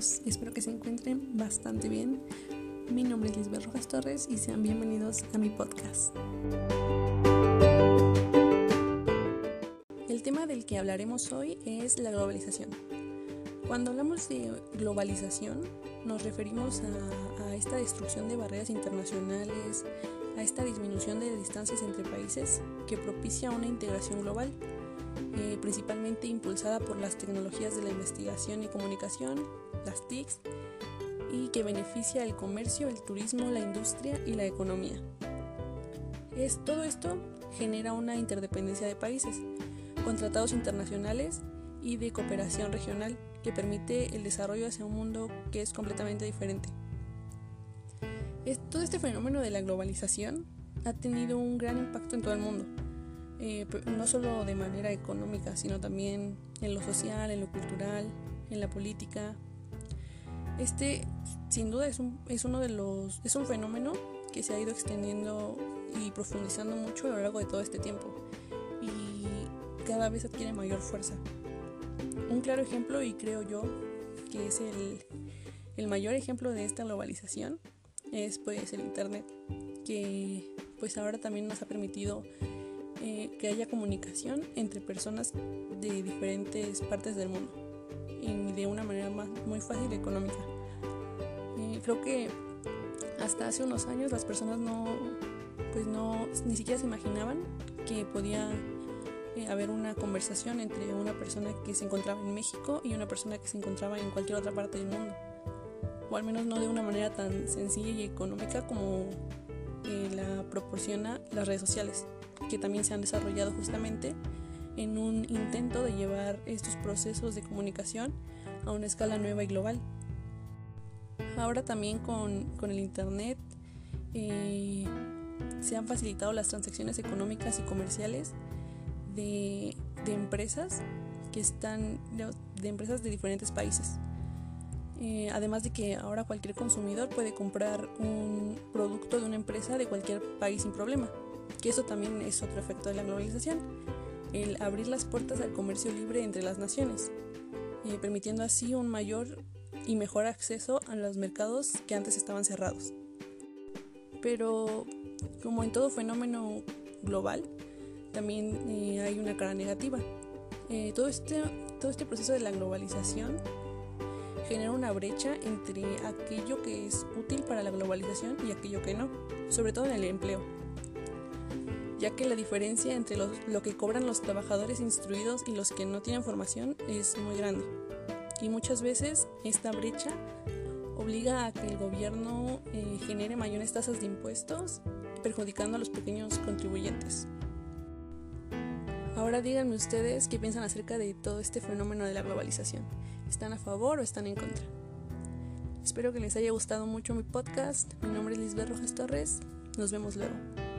todos, espero que se encuentren bastante bien. Mi nombre es Lisbeth Rojas Torres y sean bienvenidos a mi podcast. El tema del que hablaremos hoy es la globalización. Cuando hablamos de globalización nos referimos a, a esta destrucción de barreras internacionales, a esta disminución de distancias entre países que propicia una integración global eh, principalmente impulsada por las tecnologías de la investigación y comunicación, las TICs, y que beneficia el comercio, el turismo, la industria y la economía. Es, todo esto genera una interdependencia de países, con tratados internacionales y de cooperación regional que permite el desarrollo hacia un mundo que es completamente diferente. todo este fenómeno de la globalización ha tenido un gran impacto en todo el mundo eh, no solo de manera económica, sino también en lo social, en lo cultural, en la política. Este, sin duda, es un, es uno de los, es un fenómeno que se ha ido extendiendo y profundizando mucho a lo largo de todo este tiempo y cada vez adquiere mayor fuerza. Un claro ejemplo, y creo yo que es el, el mayor ejemplo de esta globalización, es pues el Internet, que pues ahora también nos ha permitido eh, que haya comunicación entre personas de diferentes partes del mundo y de una manera más, muy fácil y económica. Eh, creo que hasta hace unos años las personas no, pues no, ni siquiera se imaginaban que podía eh, haber una conversación entre una persona que se encontraba en México y una persona que se encontraba en cualquier otra parte del mundo. O al menos no de una manera tan sencilla y económica como la proporciona las redes sociales que también se han desarrollado justamente en un intento de llevar estos procesos de comunicación a una escala nueva y global. Ahora también con, el Internet eh, se han facilitado las transacciones económicas y comerciales de, empresas que están de, empresas de diferentes países. Eh, además de que ahora cualquier consumidor puede comprar un producto de una empresa de cualquier país sin problema que eso también es otro efecto de la globalización, el abrir las puertas al comercio libre entre las naciones, eh, permitiendo así un mayor y mejor acceso a los mercados que antes estaban cerrados. Pero como en todo fenómeno global, también eh, hay una cara negativa. Eh, este, todo este proceso de la globalización genera una brecha entre aquello que es útil para la globalización y aquello que no, sobre todo en el empleo ya que la diferencia entre lo que cobran los trabajadores instruidos y los que no tienen formación es muy grande. Y muchas veces esta brecha obliga a que el gobierno eh, genere mayores tasas de impuestos, perjudicando a los pequeños contribuyentes. Ahora díganme ustedes qué piensan acerca de todo este fenómeno de la globalización. ¿Están a favor o están en contra? Espero que les haya gustado mucho mi podcast. Mi nombre es Lisbeth Rojas Torres. Nos vemos luego.